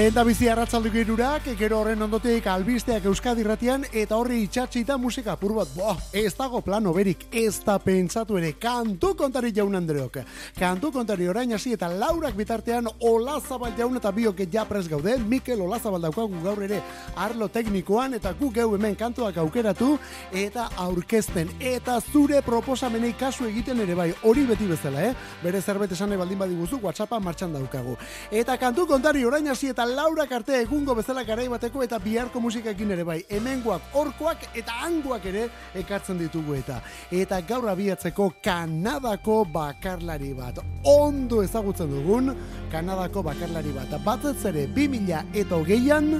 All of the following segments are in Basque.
Lehen da bizi arratzaldu girurak, gero horren ondotik albisteak Euskadi ratian, eta horri itxatxita musika pur bat, boh, ez dago plano berik, ez da pentsatu ere, kantu kontari jaun Andreok. Kantu kontari orain hasi eta laurak bitartean Olazabal jaun eta biok ja pres gaude, Mikel Olazabal daukagu gaur ere arlo teknikoan, eta gu geu hemen kantuak aukeratu, eta aurkezten, eta zure proposamenei kasu egiten ere bai, hori beti bezala, eh? Bere zerbait esan baldin badiguzu, WhatsAppa martxan daukagu. Eta kantu kontari orain hasi eta Laura Karte egungo bezala garai bateko eta biharko musikaekin ere bai. Hemengoak, orkoak eta anguak ere ekartzen ditugu eta. Eta gaur abiatzeko Kanadako bakarlari bat. Ondo ezagutzen dugun Kanadako bakarlari bat. Batzez ere 2000 eta hogeian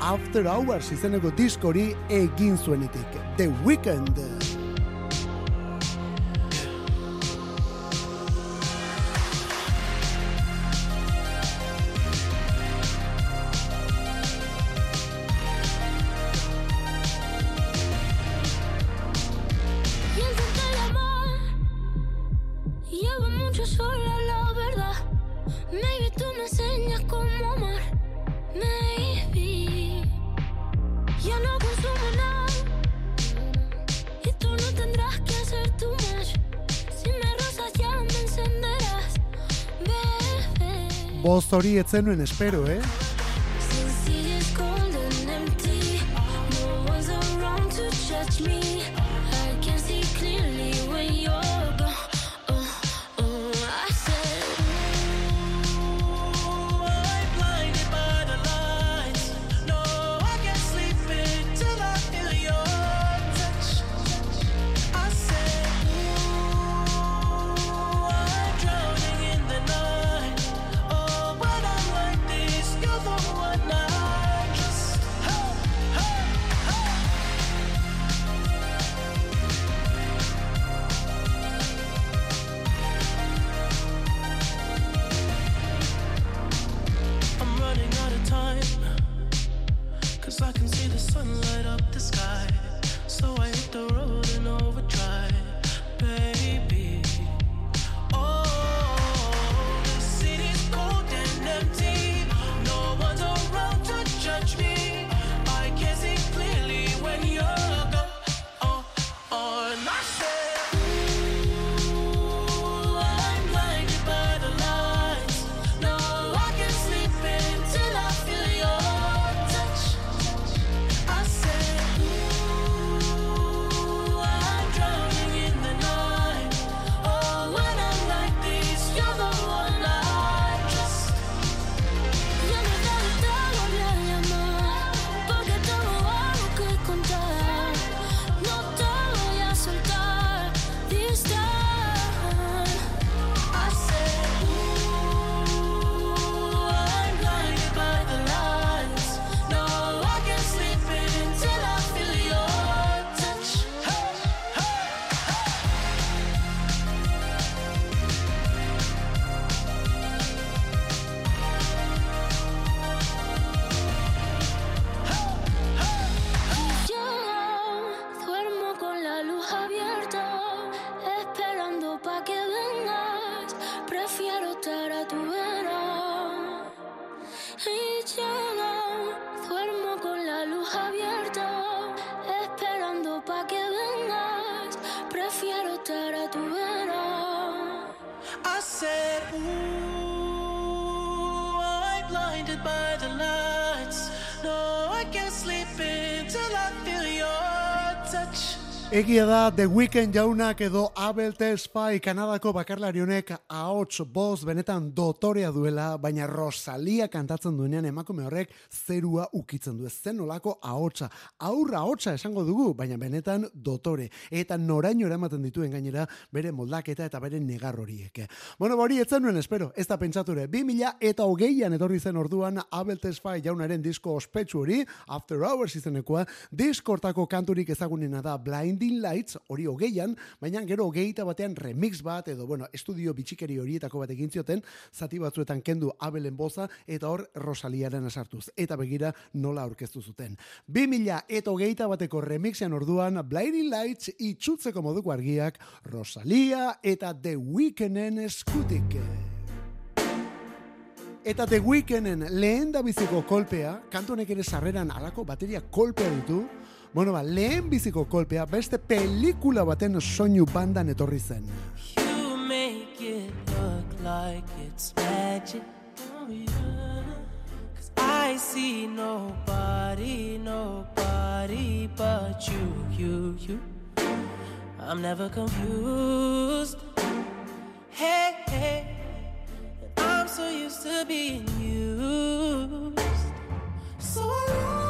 After Hours izeneko diskori egin zuenetik. The Weekend. The Weekend. Hori etzenuen espero, eh? Egia da, The Weekend jaunak edo Abel Tespai Kanadako bakarlari honek ahots boz benetan dotorea duela, baina Rosalia kantatzen duenean emakume horrek zerua ukitzen du. Zen olako ahotsa. Aurra ahotsa esango dugu, baina benetan dotore. Eta noraino eramaten dituen gainera bere moldaketa eta bere negar horiek. Bueno, hori etzen nuen espero, ez da pentsature. 2000 eta hogeian etorri zen orduan Abel Tespai jaunaren disko ospetsu hori, After Hours izenekoa, diskortako kanturik ezagunena da Blinding Lights, hori hogeian, baina gero hogeita batean remix bat, edo, bueno, estudio bitxikeri horietako bat egin zioten, zati batzuetan kendu abelen boza, eta hor Rosaliaren asartuz. Eta begira nola aurkeztu zuten. 2000 eta hogeita bateko remixean orduan, Blinding Lights itxutzeko moduko argiak, Rosalia eta The Weekenden eskutik. Eta The Weekenden lehen da biziko kolpea, kantu honek ere sarreran alako bateria kolpea ditu, bueno ba, lehen biziko kolpea beste pelikula baten soinu bandan etorri zen. You make it look like it's magic. I see nobody, nobody but you, you, you. I'm never confused. Hey, hey. I'm so used to being used. So I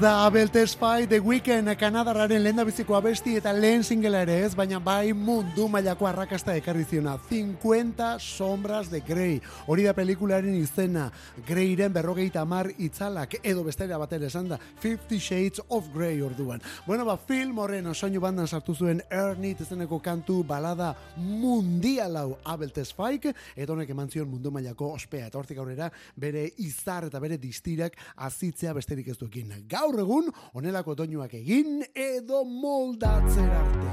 da Abel Tesfaye The Weeknd Kanadarraren lehen biziko abesti eta lehen singela ere ez, baina bai mundu mailako arrakasta ekarri ziona. 50 sombras de Grey. Hori da pelikularen izena. Greyren berrogeita mar itzalak edo bestera batera esan da. 50 Shades of Grey orduan. Bueno, ba, film horren soinu bandan sartu zuen Ernie izeneko kantu balada mundialau Abel Tesfaye eta honek eman zion mundu mailako ospea. Eta hortik aurrera bere izar eta bere distirak azitzea besterik ez duekin. Gaur egun, onelako doinuak egin edo moldatzen arte.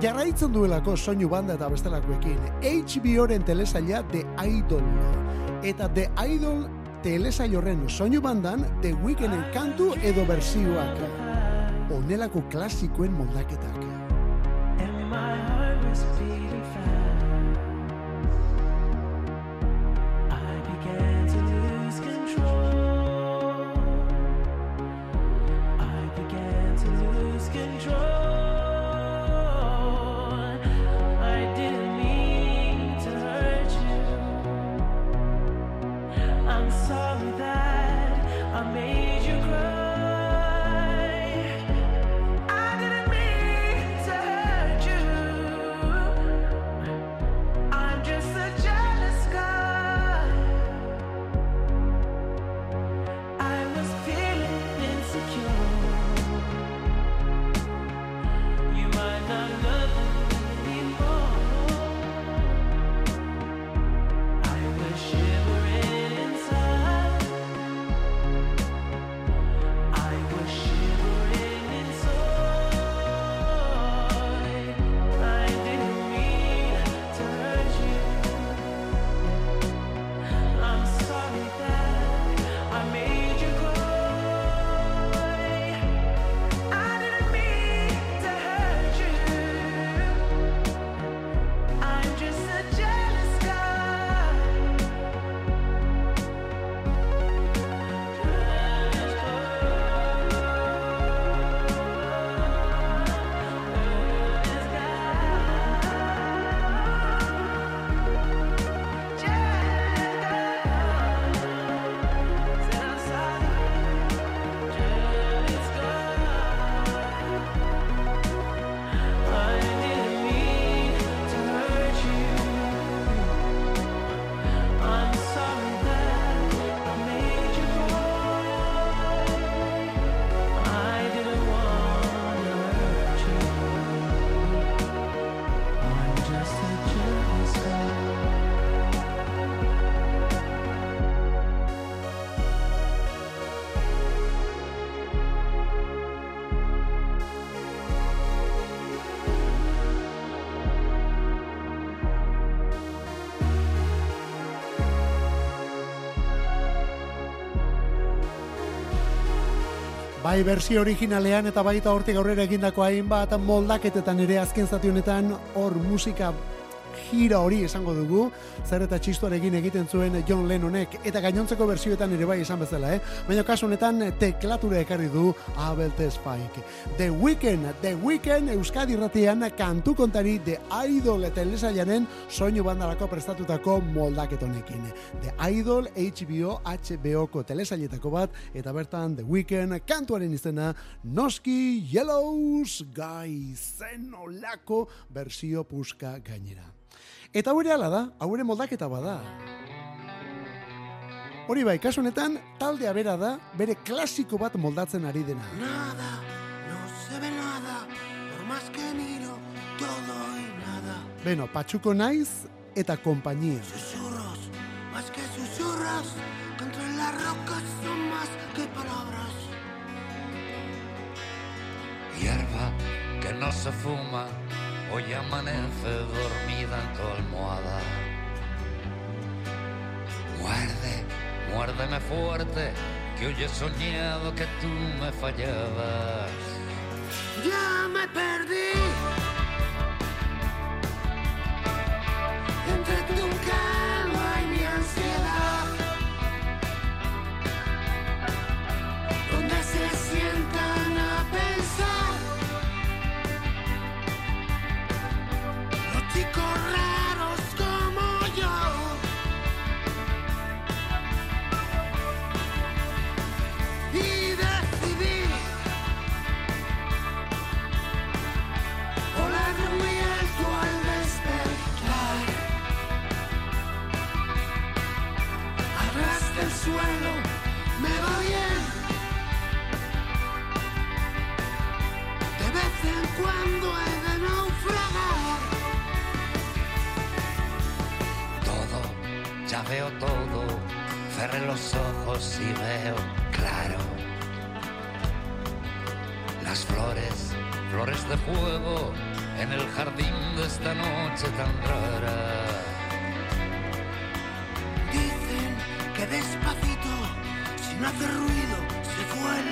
Jarraitzen duelako soinu banda eta bestelakoekin. HBO-ren telesaila The Idol. Eta The Idol telesail horren soinu bandan The Weeknden kantu edo bersioak. Onelako klasikoen moldaketak. And my heart Bai, bersio originalean eta baita hortik aurrera egindako hainbat moldaketetan ere azken zati honetan hor musika gira hori esango dugu, zer eta txistuarekin egiten zuen John Lennonek, eta gainontzeko bersioetan ere bai esan bezala, eh? Baina kasu honetan teklatura ekarri du Abel Spike. The Weekend, The Weekend Euskadi ratian kantu kontari The Idol eta elesaianen soinu bandalako prestatutako moldaketonekin. The Idol HBO HBO ko telesailetako bat, eta bertan The Weekend kantuaren izena Noski Yellows Guy zen olako bersio puska gainera. Eta hori ala da, hau moldaketa bada. Hori bai, kasu honetan, taldea bera da, bere klasiko bat moldatzen ari dena. Nada, no se ve nada, por más que miro, todo y nada. Beno, patxuko naiz eta kompainia. Susurros, más que susurros, contra las rocas son más que palabras. Hierba que no se fuma, Hoy amanece dormida en tu almohada. Muerde, muérdeme fuerte, que hoy he soñado que tú me fallabas. Ya me perdí. De fuego, en el jardín de esta noche tan rara. Dicen que despacito, sin hacer ruido, se fue el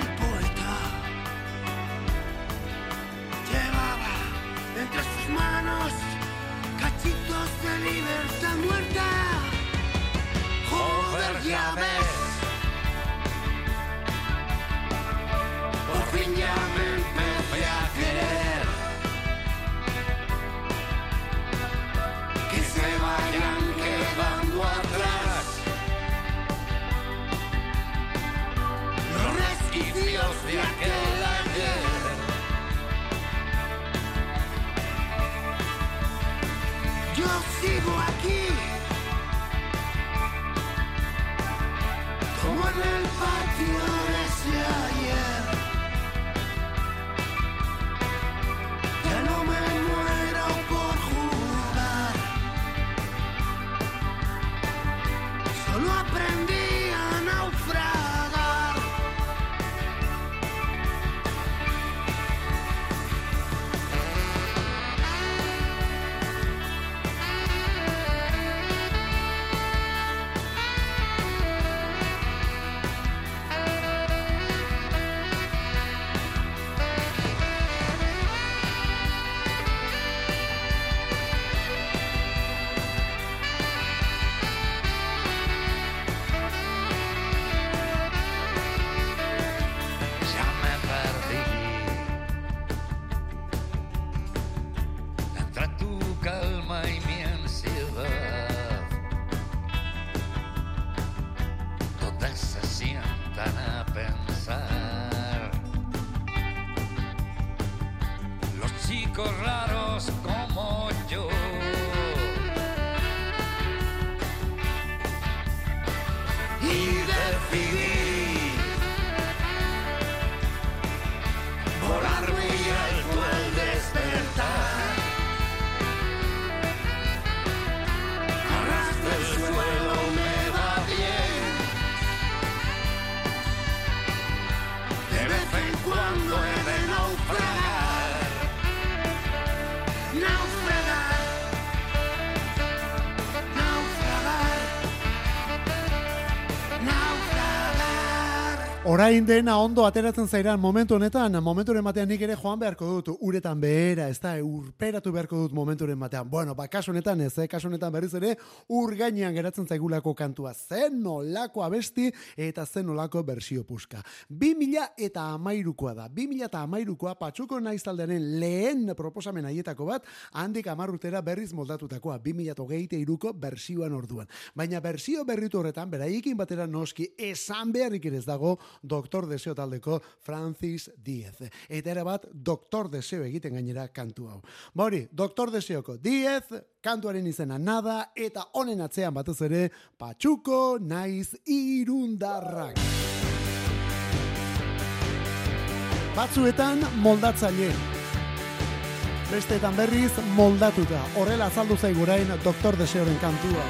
Orain dena ondo ateratzen zairan momentu honetan, momenturen batean nik ere joan beharko dut, uretan behera, ez da, urperatu beharko dut momenturen batean. Bueno, ba, kasu honetan ez, eh? kasu honetan berriz ere, ur gainean geratzen zaigulako kantua. Zen nolako abesti eta zen nolako bersio puska. 2000 eta amairukoa da. 2000 eta amairukoa patxuko naiztaldearen lehen proposamen haietako bat, handik amarrutera berriz moldatutakoa. 2000 eta iruko bersioan orduan. Baina bersio berritu horretan, beraiekin batera noski, esan beharrik ere ez dago, Doktor Deseo taldeko Francis Diez. Eta ere bat, Doktor Deseo egiten gainera kantu hau. Bori, Doktor Deseoko Diez, kantuaren izena nada, eta honen atzean batez ere, Patxuko naiz irundarrak. Batzuetan moldatzaile. Besteetan berriz moldatuta. Horrela azaldu zaigurain Doktor Deseoren kantua.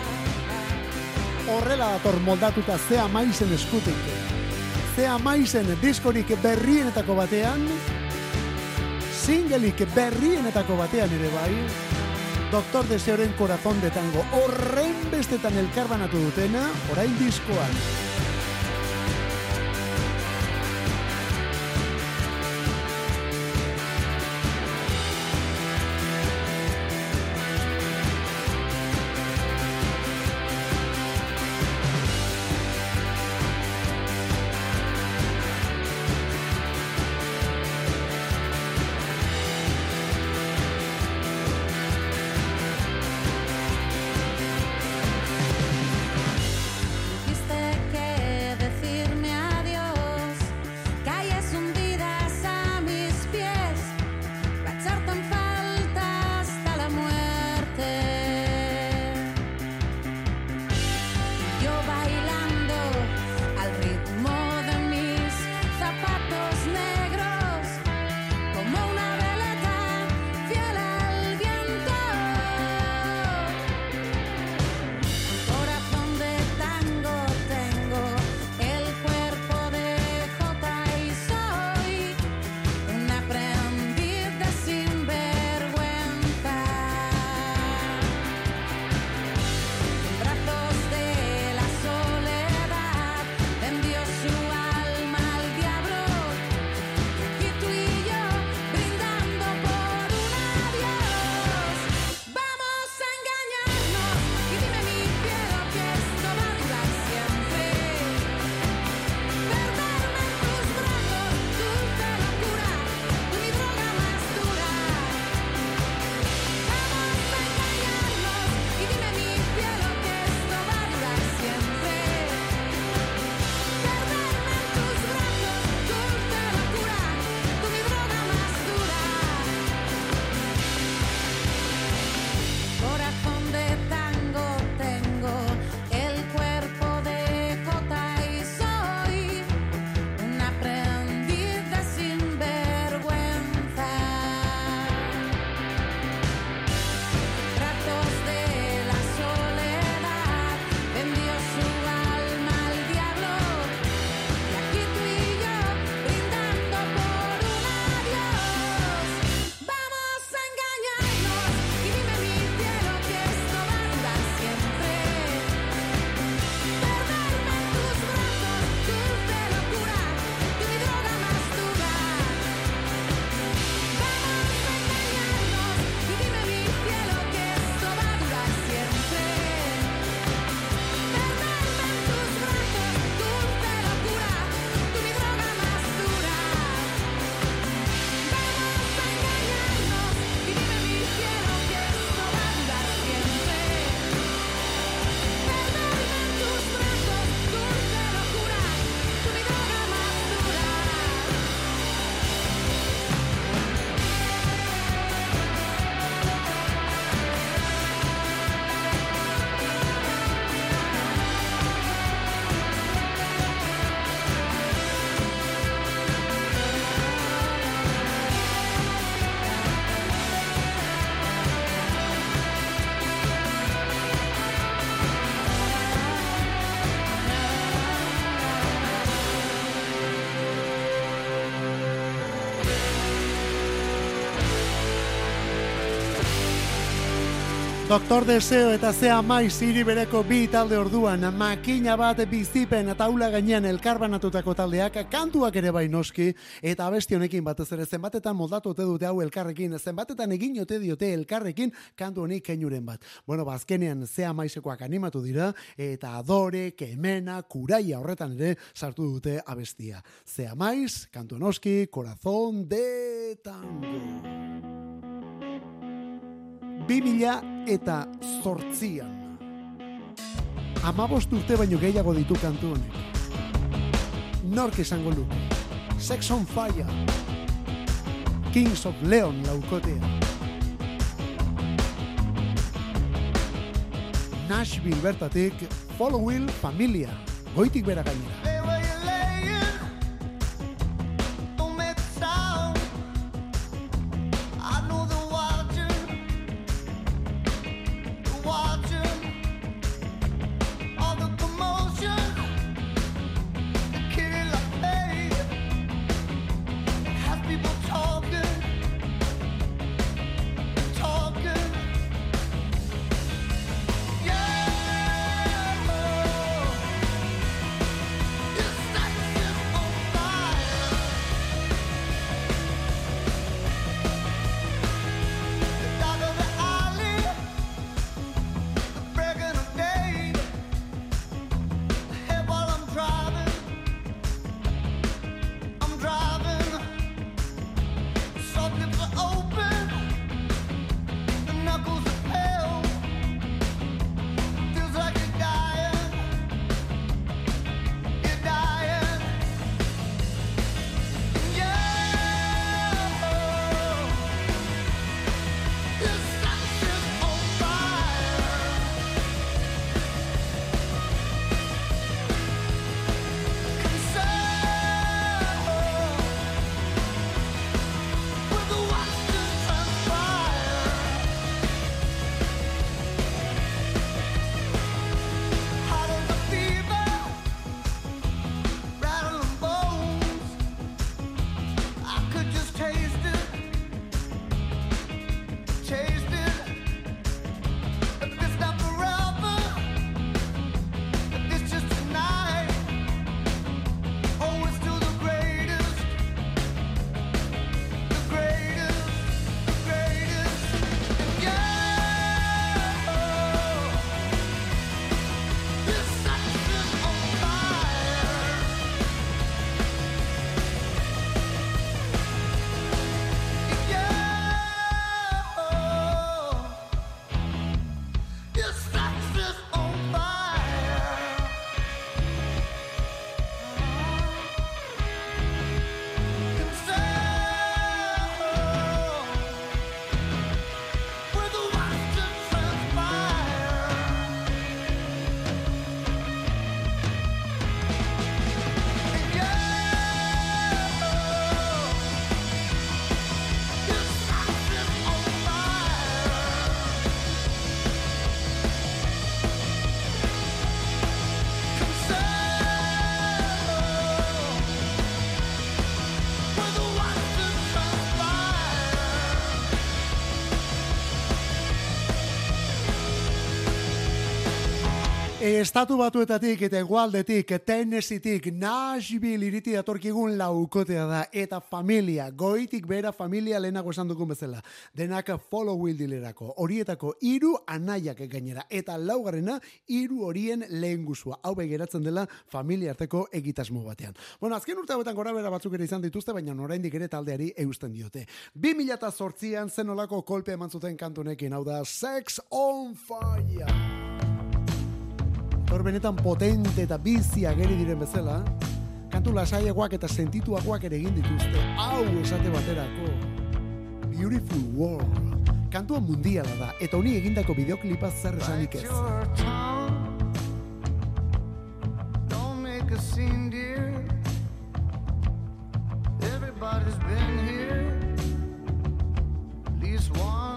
Horrela dator moldatuta zea maizen eskutik zea maizen diskorik berrienetako batean, singelik berrienetako batean ere bai, Doktor Deseoren Corazón de Tango, horren bestetan elkarbanatu dutena, orain diskoan. Doktor Deseo eta Zea Maiz hiri bereko bi talde orduan, makina bat bizipen eta aula gainean elkarbanatutako taldeak, kantuak ere bai noski, eta abesti honekin batez ere zenbatetan moldatu ote dute hau elkarrekin, zenbatetan egin ote diote elkarrekin kantu honik keinuren bat. Bueno, bazkenean ba, Zea Maizekoak animatu dira, eta adore, kemena, kuraia horretan ere sartu dute abestia. Zea Maiz, kantu noski, corazón de tango bi mila eta zortzian. Amabost urte baino gehiago ditu kantu honek. Nork esango luke. Sex on Fire. Kings of Leon laukotea. Nashville bertatik Follow Will Familia. Goitik bera gainera. Estatu batuetatik eta egualdetik, Tennesseetik, Nashville iriti datorkigun laukotea da, eta familia, goitik bera familia lehenago esan dukun bezala. Denak follow will dilerako, horietako iru anaiak gainera, eta laugarrena iru horien lehen guzua. Hau geratzen dela familia arteko egitasmo batean. Bueno, azken urte hauetan gora bera batzuk ere izan dituzte, baina oraindik ere taldeari eusten diote. 2008an zenolako kolpe eman zuten kantunekin, hau da Sex on Fire. Hor benetan potente eta bizi ageri diren bezala, kantu lasaiagoak eta sentituagoak ere egin dituzte. Hau esate baterako. Beautiful World. Kantua mundiala da, eta honi egindako bideoklipa zer esanik ez. Everybody's been here At least once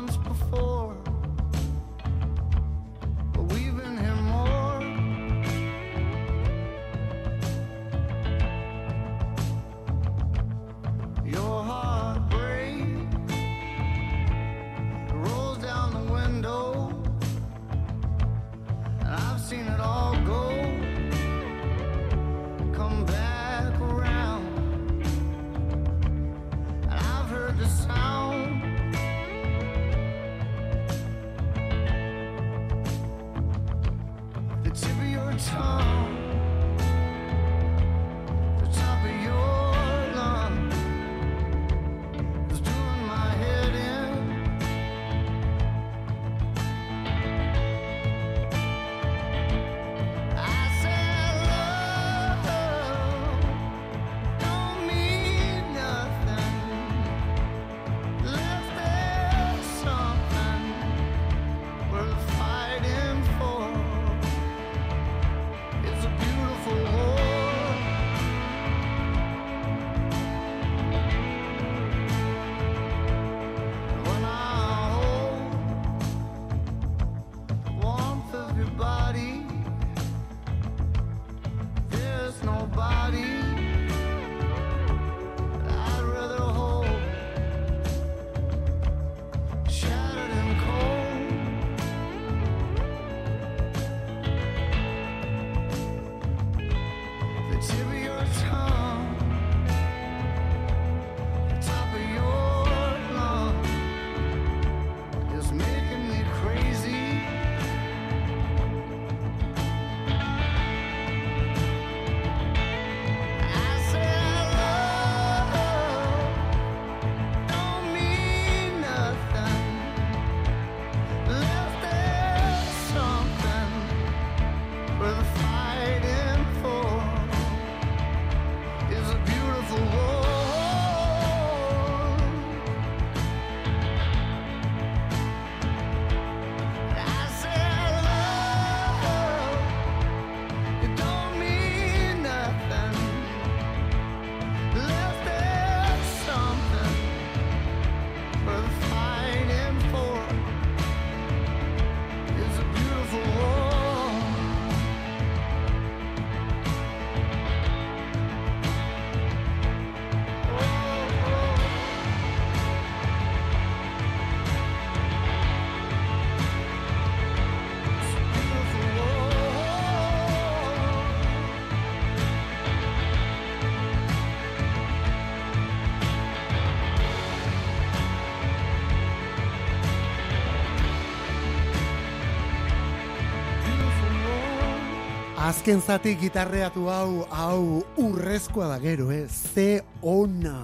Azken zati gitarreatu hau, hau urrezkoa da gero, eh? Ze ona.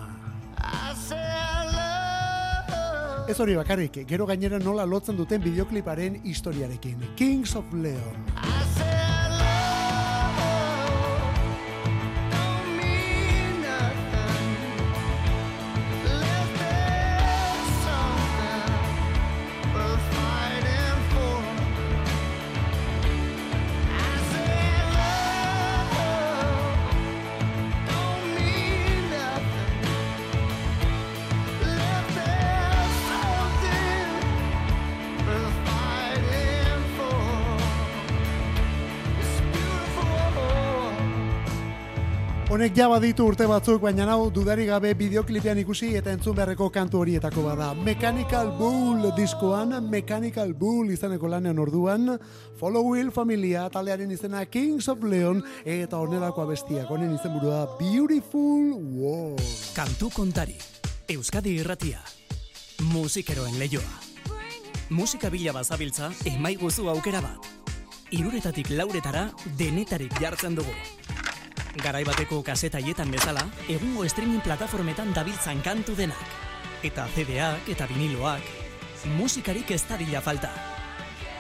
Ez hori bakarrik, gero gainera nola lotzen duten bideokliparen historiarekin. Kings of Leon. Honek ja baditu urte batzuk, baina hau dudari gabe bideoklipean ikusi eta entzun beharreko kantu horietako bada. Mechanical Bull diskoan, Mechanical Bull izaneko lanean orduan, Follow Will familia taldearen izena Kings of Leon eta honelako abestiak, honen izenburua Beautiful World. Kantu kontari, Euskadi irratia, musikeroen leioa. Musika bila bazabiltza, emaiguzu aukera bat. Iruretatik lauretara denetarik jartzen dugu. Garai bateko kasetaietan bezala, egungo streaming plataformetan dabiltzan kantu denak. Eta CD-ak eta viniloak, musikarik ez dadila falta.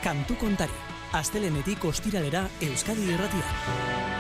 Kantu kontari, astelenetik ostiralera Euskadi irratia.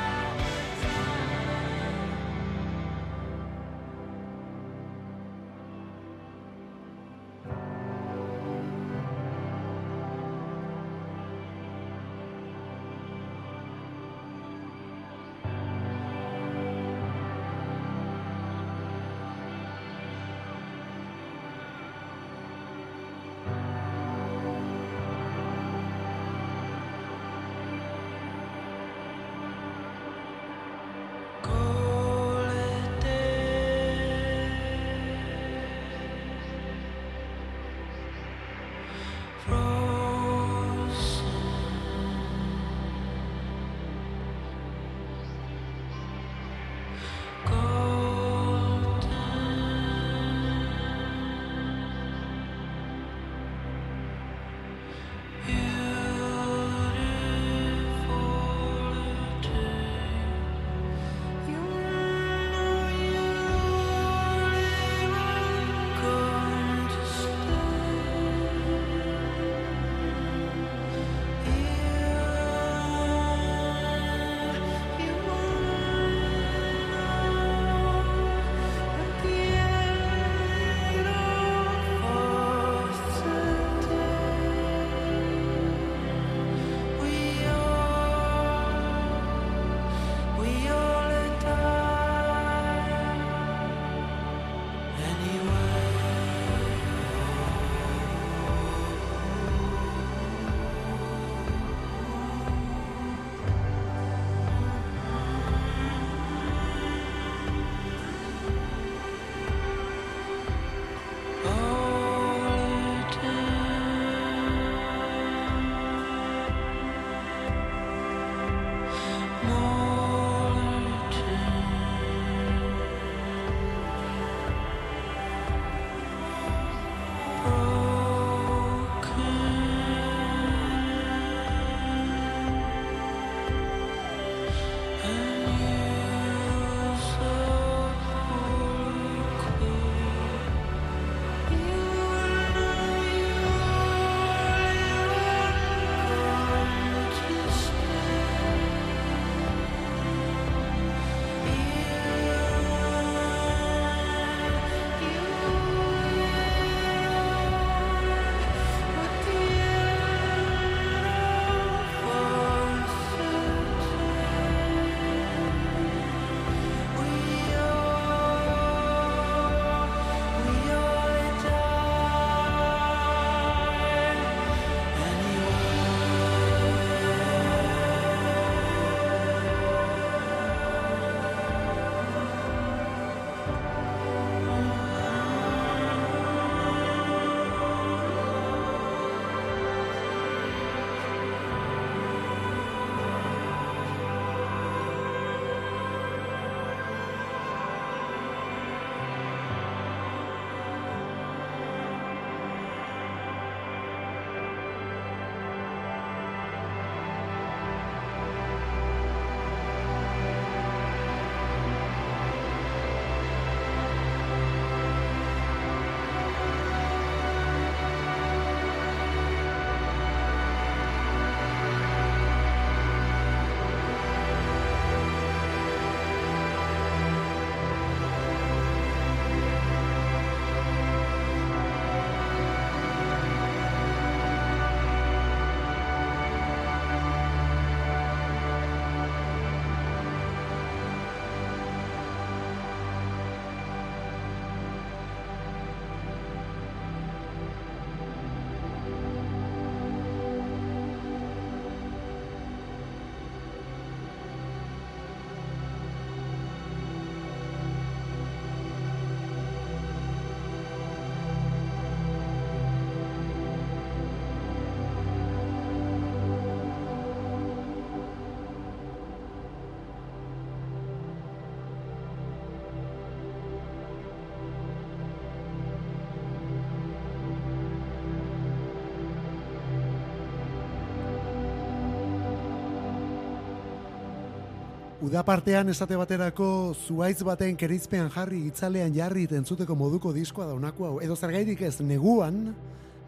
Uda partean esate baterako zuaitz baten kerizpean jarri itzalean jarri entzuteko moduko diskoa daunako hau. Edo zergairik ez neguan,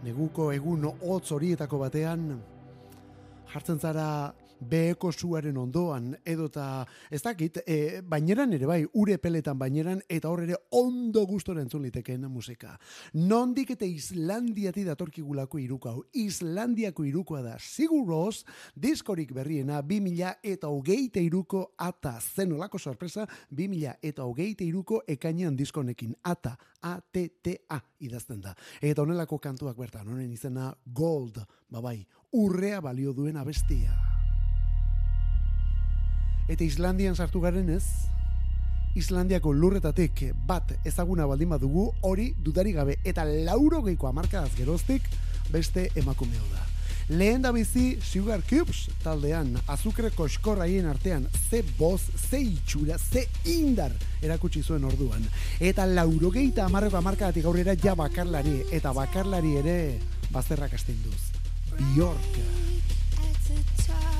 neguko egun hotz horietako batean, jartzen zara beheko suaren ondoan, edota, ez dakit, e, baineran ere bai, ure peletan baineran, eta hor ere ondo gustora entzun litekeen musika. Nondik eta Islandiati datorkigulako irukau. Islandiako irukoa da, siguroz, diskorik berriena, 2000 eta hogeite iruko ata, zen olako sorpresa, 2000 eta hogeite iruko ekainean diskonekin, ata, A-T-T-A idazten da. Eta honelako kantuak bertan, honen izena Gold, babai, urrea balio duen abestia. Eta Islandian sartu garen ez, Islandiako lurretatik bat ezaguna baldin badugu hori dudari gabe eta lauro geiko amarkadaz geroztik beste emakumeo da. Lehen da bizi Sugar Cubes taldean azukre koskorraien artean ze boz, ze itxura, ze indar erakutsi zuen orduan. Eta lauro geita amarreko amarkadatik aurrera ja bakarlari eta bakarlari ere bazterrak astinduz. Bjork. this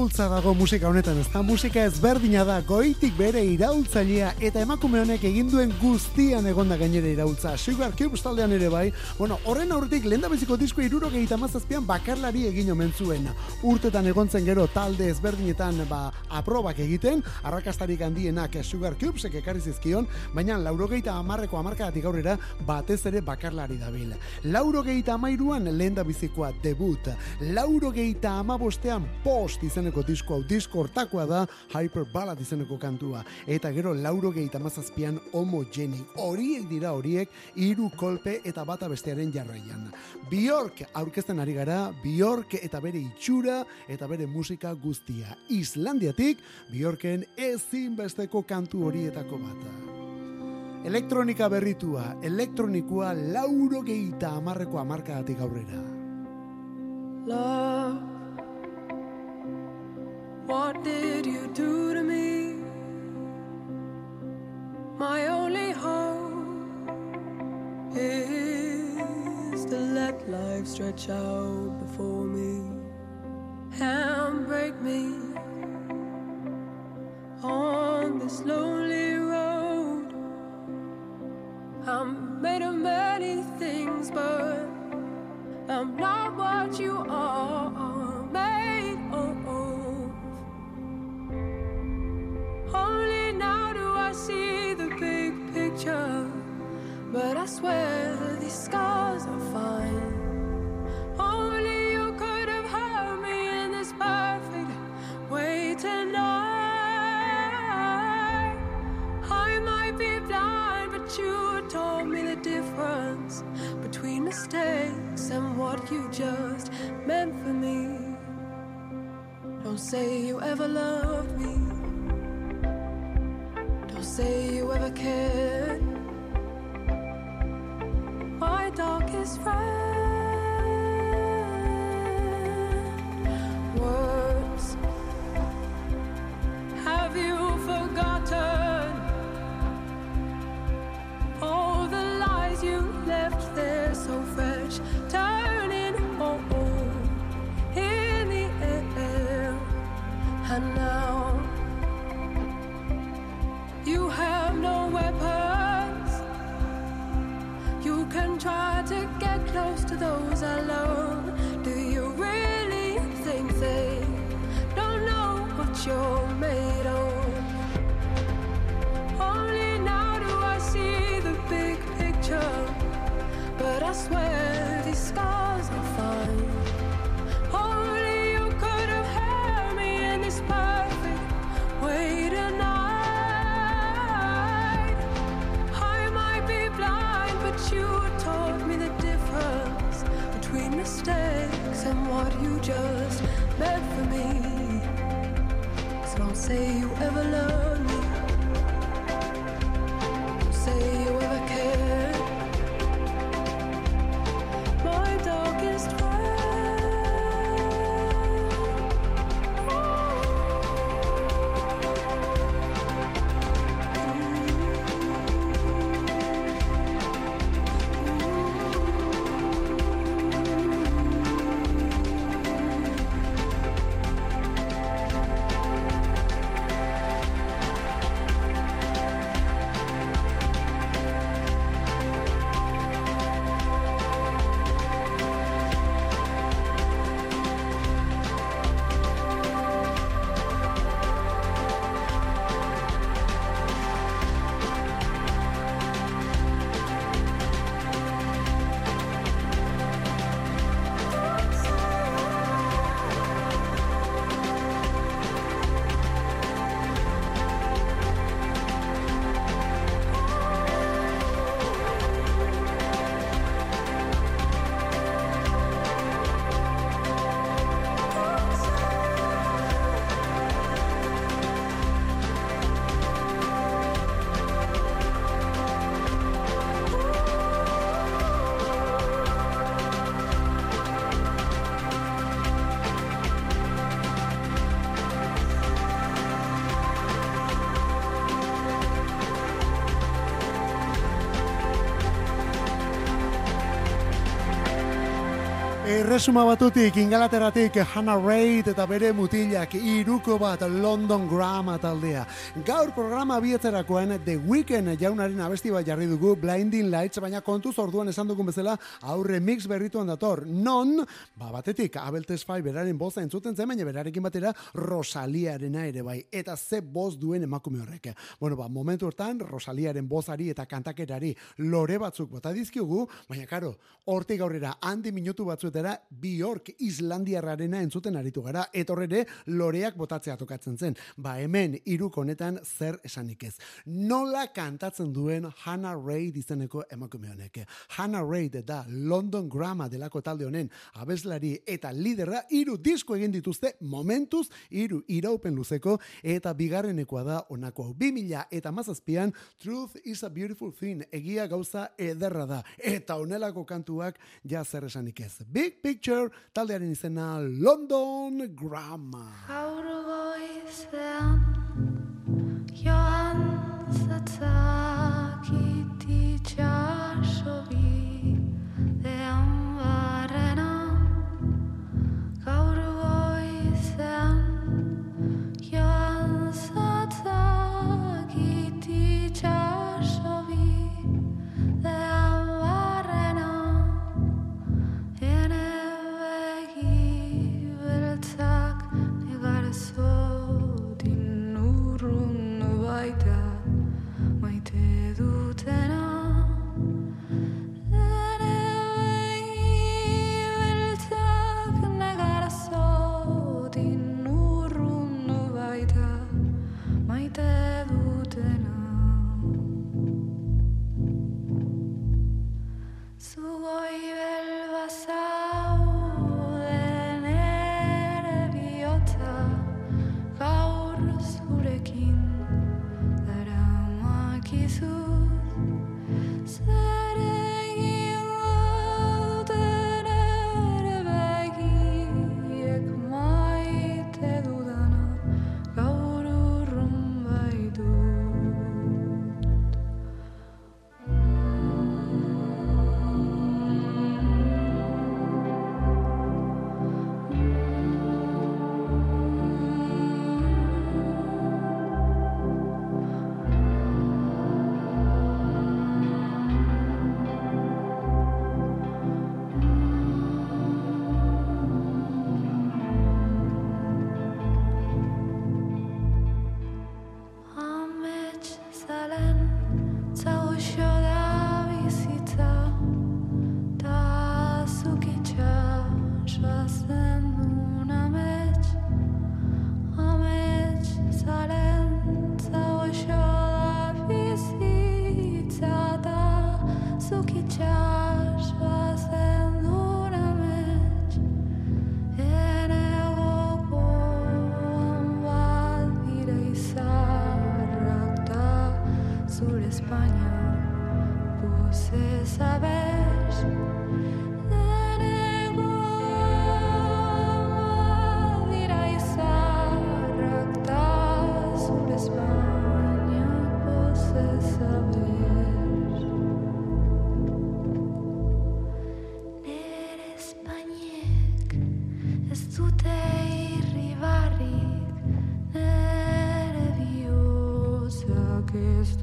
iraultza dago musika honetan, ez da musika ezberdina da, goitik bere iraultzailea eta emakume honek egin duen guztian egonda gainera iraultza. Sugar Cubes taldean ere bai, bueno, horren aurretik lehen beziko disko iruro gehieta mazazpian bakarlari egin omen zuen. Urtetan egontzen gero talde ezberdinetan ba, aprobak egiten, arrakastarik handienak Sugar Cubesek ekarri zizkion, baina laurogeita amarreko amarkadatik aurrera batez ere bakarlari dabil. Laurogeita amairuan lehen bizikoa debut. Laurogeita amabostean post izeneko disko hau disko hortakoa da Hyper Ballad izeneko kantua. Eta gero laurogeita amazazpian homogenic. Horiek dira horiek hiru kolpe eta bata bestearen jarraian. Bjork aurkezten ari gara, Bjork eta bere itxura eta bere musika guztia. Islandiatik Bjorken ezinbesteko kantu horietako bata. Elektronika berritua, elektronikoa lauro gehieta amarreko amarkadatik aurrera. Love, what did you do to me? My only hope is to let life stretch out before me and break me on this lonely road. I'm made of many things, but I'm not what you are made of. Only now do I see the big picture, but I swear these scars are fine. Only you could have hurt me in this perfect way tonight. I might be blind, but you told me the difference between mistakes and what you just meant for me. Don't say you ever loved me. Say you ever cared. My darkest friend. Words. To those I love. Do you really think they don't know what you're made of? Only now do I see the big picture. But I swear these scars are fine. Say you ever loved Erresuma batutik, ingalateratik, Hannah Reid eta bere mutilak iruko bat London Grama taldea. Gaur programa bietzerakoan The Weeknd jaunaren abesti bat jarri dugu Blinding Lights, baina kontuz orduan esan dugun bezala aurre mix berrituan dator. Non, batetik, Abel Tesfaye beraren boza entzuten zen, baina berarekin batera Rosaliarena ere bai. Eta ze boz duen emakume horrek. Bueno, ba, momentu hortan, Rosaliaren bozari eta kantakerari lore batzuk bota dizkiogu, baina karo, hortik aurrera handi minutu batzuetara Bjork Islandiarrarena entzuten aritu gara, etorrere loreak botatzea tokatzen zen. Ba hemen iruk honetan zer esanik ez. Nola kantatzen duen Hannah Reid izeneko emakume honek. Hannah Reid da London Grama delako talde honen abeslari eta liderra hiru disko egin dituzte momentuz hiru iraupen luzeko eta bigarrenekoa da honako hau. 2000 eta mazazpian Truth is a Beautiful Thing egia gauza ederra da eta honelako kantuak ja zer esanik ez. Big Picture taldearen izena London Grama. Gaur goizean joan zatzakit that i'm walking through. Bihotzak ez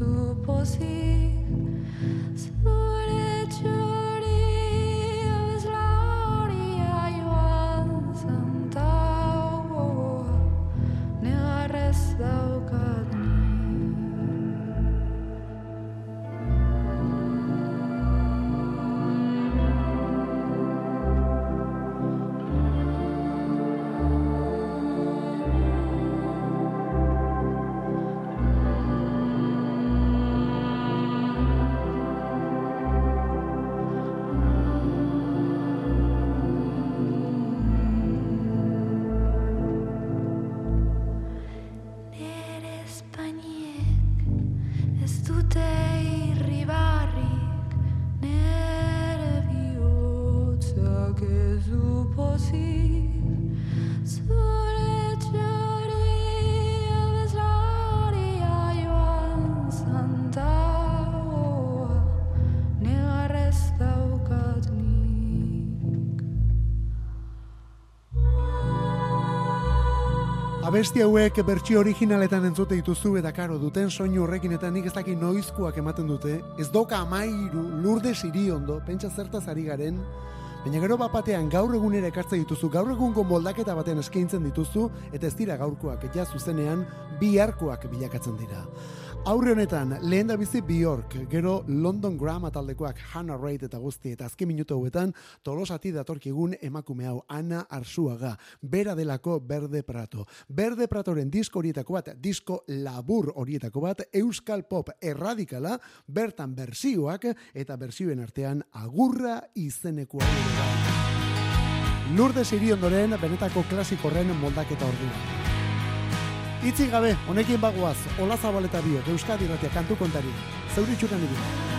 du Abesti hauek bertsio originaletan entzute dituzu eta karo duten soinu horrekin eta nik ez dakit noizkoak ematen dute. Ez doka amairu, lurde siri ondo, pentsa zertaz ari garen. Baina gero bapatean gaur egunera ekartzen dituzu, gaur egungo moldaketa batean eskaintzen dituzu, eta ez dira gaurkoak, ja zuzenean biharkoak bilakatzen dira. Aurre honetan, lehen da bizi Bjork, gero London Grama taldekoak Hannah Reid eta guzti, eta azken minutu hauetan, tolosati datorkigun emakume hau, Ana Arsuaga, bera delako Berde Prato. Berde Pratoren disko horietako bat, disko labur horietako bat, Euskal Pop erradikala, bertan berzioak, eta berzioen artean agurra izenekoa. Lourdes Iriondoren benetako klasikorren moldaketa ordua. Itzi gabe, honekin bagoaz, Ola Zabaleta biok, Euskadi Ratia kantu kontari. Zauritxuran egin.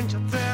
Venture